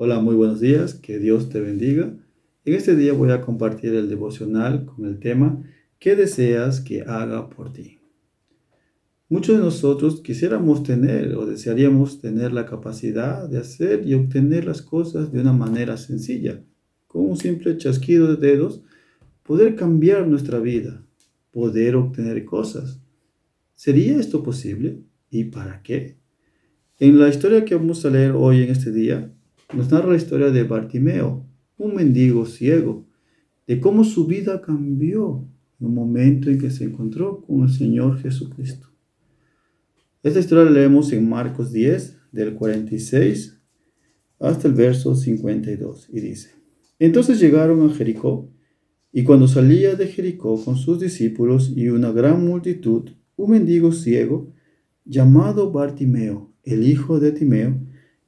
Hola, muy buenos días, que Dios te bendiga. En este día voy a compartir el devocional con el tema ¿Qué deseas que haga por ti? Muchos de nosotros quisiéramos tener o desearíamos tener la capacidad de hacer y obtener las cosas de una manera sencilla, con un simple chasquido de dedos, poder cambiar nuestra vida, poder obtener cosas. ¿Sería esto posible? ¿Y para qué? En la historia que vamos a leer hoy en este día, nos narra la historia de Bartimeo, un mendigo ciego, de cómo su vida cambió en un momento en que se encontró con el Señor Jesucristo. Esta historia la leemos en Marcos 10, del 46 hasta el verso 52, y dice, Entonces llegaron a Jericó, y cuando salía de Jericó con sus discípulos y una gran multitud, un mendigo ciego, llamado Bartimeo, el hijo de Timeo,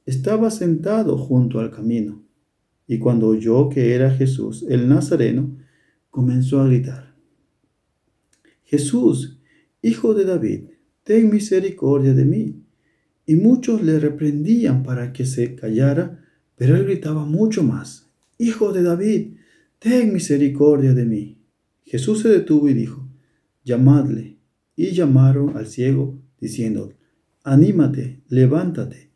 estaba sentado junto al camino, y cuando oyó que era Jesús el Nazareno, comenzó a gritar, Jesús, hijo de David, ten misericordia de mí. Y muchos le reprendían para que se callara, pero él gritaba mucho más, Hijo de David, ten misericordia de mí. Jesús se detuvo y dijo, llamadle. Y llamaron al ciego, diciendo, anímate, levántate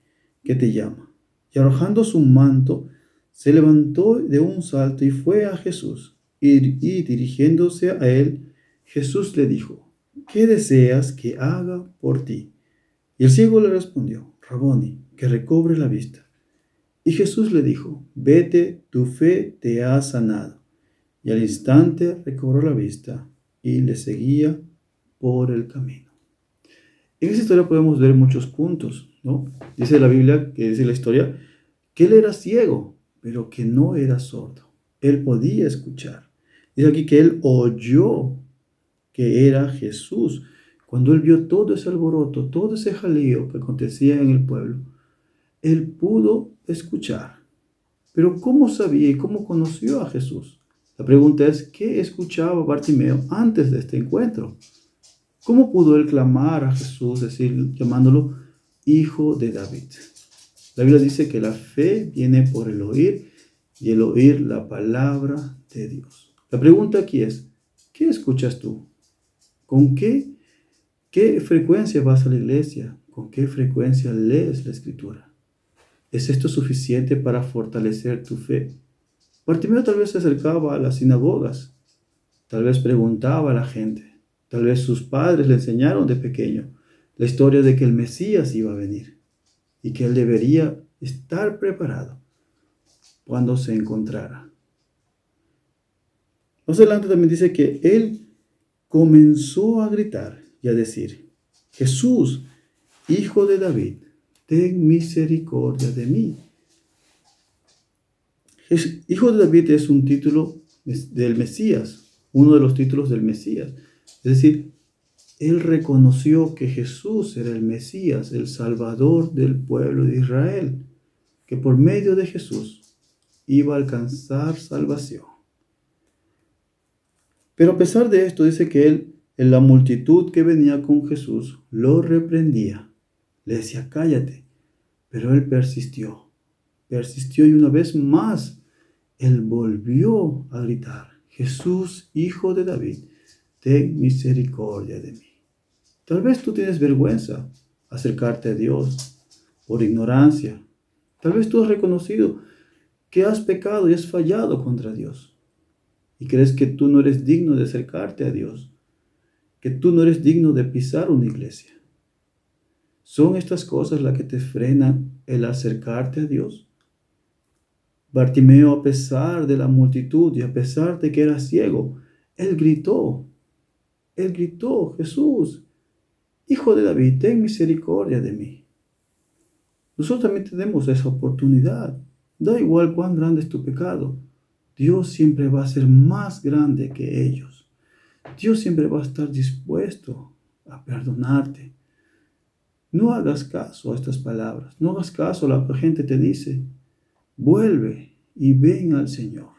que te llama. Y arrojando su manto, se levantó de un salto y fue a Jesús. Y, dirigiéndose a él, Jesús le dijo, ¿qué deseas que haga por ti? Y el ciego le respondió, Raboni, que recobre la vista. Y Jesús le dijo, vete, tu fe te ha sanado. Y al instante recobró la vista y le seguía por el camino. En esa historia podemos ver muchos puntos. Dice la Biblia, que dice la historia, que él era ciego, pero que no era sordo. Él podía escuchar. Dice aquí que él oyó que era Jesús. Cuando él vio todo ese alboroto, todo ese jaleo que acontecía en el pueblo, él pudo escuchar. Pero ¿cómo sabía y cómo conoció a Jesús? La pregunta es, ¿qué escuchaba Bartimeo antes de este encuentro? ¿Cómo pudo él clamar a Jesús, decir, llamándolo hijo de David. La Biblia dice que la fe viene por el oír y el oír la palabra de Dios. La pregunta aquí es, ¿qué escuchas tú? ¿Con qué, qué frecuencia vas a la iglesia? ¿Con qué frecuencia lees la escritura? ¿Es esto suficiente para fortalecer tu fe? Bartimeo tal vez se acercaba a las sinagogas, tal vez preguntaba a la gente, tal vez sus padres le enseñaron de pequeño, la historia de que el Mesías iba a venir y que él debería estar preparado cuando se encontrara. Más adelante también dice que él comenzó a gritar y a decir, Jesús, hijo de David, ten misericordia de mí. Hijo de David es un título del Mesías, uno de los títulos del Mesías. Es decir, él reconoció que Jesús era el Mesías, el Salvador del pueblo de Israel, que por medio de Jesús iba a alcanzar salvación. Pero a pesar de esto, dice que él, en la multitud que venía con Jesús, lo reprendía. Le decía, cállate. Pero él persistió, persistió y una vez más, él volvió a gritar, Jesús, hijo de David, ten misericordia de mí. Tal vez tú tienes vergüenza acercarte a Dios por ignorancia. Tal vez tú has reconocido que has pecado y has fallado contra Dios. Y crees que tú no eres digno de acercarte a Dios. Que tú no eres digno de pisar una iglesia. ¿Son estas cosas las que te frenan el acercarte a Dios? Bartimeo, a pesar de la multitud y a pesar de que era ciego, él gritó, él gritó, Jesús, Hijo de David, ten misericordia de mí. Nosotros también tenemos esa oportunidad. Da igual cuán grande es tu pecado. Dios siempre va a ser más grande que ellos. Dios siempre va a estar dispuesto a perdonarte. No hagas caso a estas palabras. No hagas caso a lo que la gente te dice. Vuelve y ven al Señor.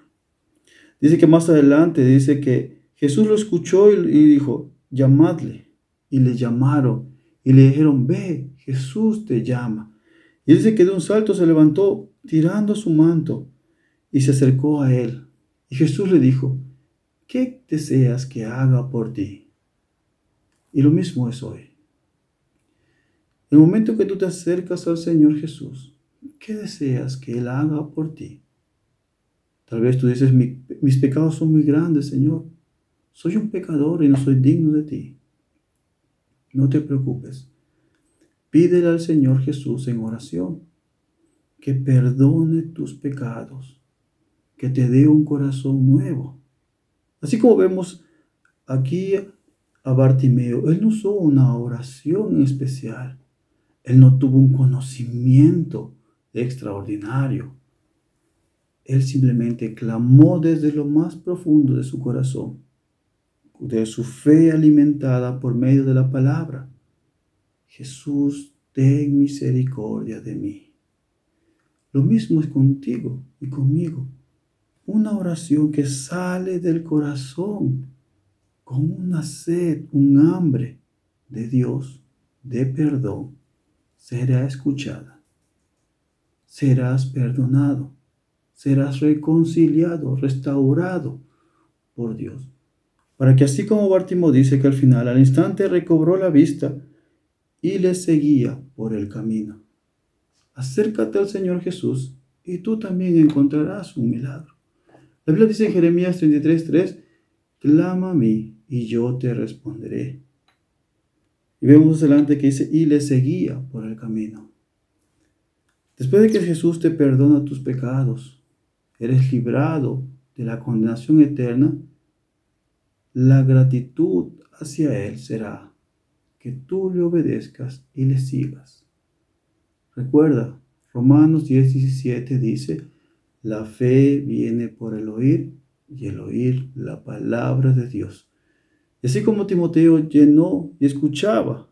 Dice que más adelante dice que Jesús lo escuchó y dijo, llamadle y le llamaron y le dijeron, ve, Jesús te llama. Y dice que de un salto se levantó tirando su manto, y se acercó a él. Y Jesús le dijo, ¿qué deseas que haga por ti? Y lo mismo es hoy. El momento que tú te acercas al Señor Jesús, ¿qué deseas que Él haga por ti? Tal vez tú dices, mis pecados son muy grandes, Señor. Soy un pecador y no soy digno de ti. No te preocupes. Pídele al Señor Jesús en oración que perdone tus pecados, que te dé un corazón nuevo. Así como vemos aquí a Bartimeo, él no usó una oración especial. Él no tuvo un conocimiento extraordinario. Él simplemente clamó desde lo más profundo de su corazón, de su fe alimentada por medio de la palabra. Jesús, ten misericordia de mí. Lo mismo es contigo y conmigo. Una oración que sale del corazón con una sed, un hambre de Dios, de perdón, será escuchada. Serás perdonado serás reconciliado, restaurado por Dios. Para que así como Bártimo dice que al final, al instante recobró la vista y le seguía por el camino. Acércate al Señor Jesús y tú también encontrarás un milagro. La Biblia dice en Jeremías 33:3, clama a mí y yo te responderé. Y vemos adelante que dice, y le seguía por el camino. Después de que Jesús te perdona tus pecados, eres librado de la condenación eterna, la gratitud hacia Él será que tú le obedezcas y le sigas. Recuerda, Romanos 10, 17 dice, la fe viene por el oír y el oír la palabra de Dios. Y así como Timoteo llenó y escuchaba,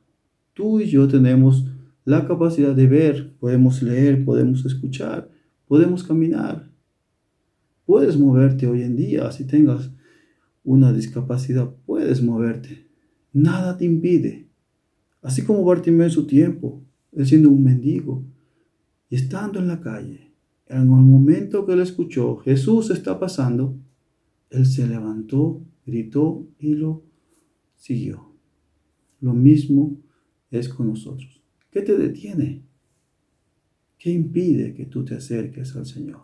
tú y yo tenemos la capacidad de ver, podemos leer, podemos escuchar, podemos caminar. Puedes moverte hoy en día, si tengas una discapacidad, puedes moverte. Nada te impide. Así como Bartimeo en su tiempo, él siendo un mendigo y estando en la calle, en el momento que él escuchó, Jesús está pasando, él se levantó, gritó y lo siguió. Lo mismo es con nosotros. ¿Qué te detiene? ¿Qué impide que tú te acerques al Señor?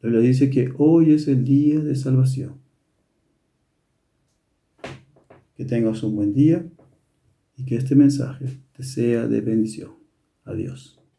La Biblia dice que hoy es el día de salvación. Que tengas un buen día y que este mensaje te sea de bendición. Adiós.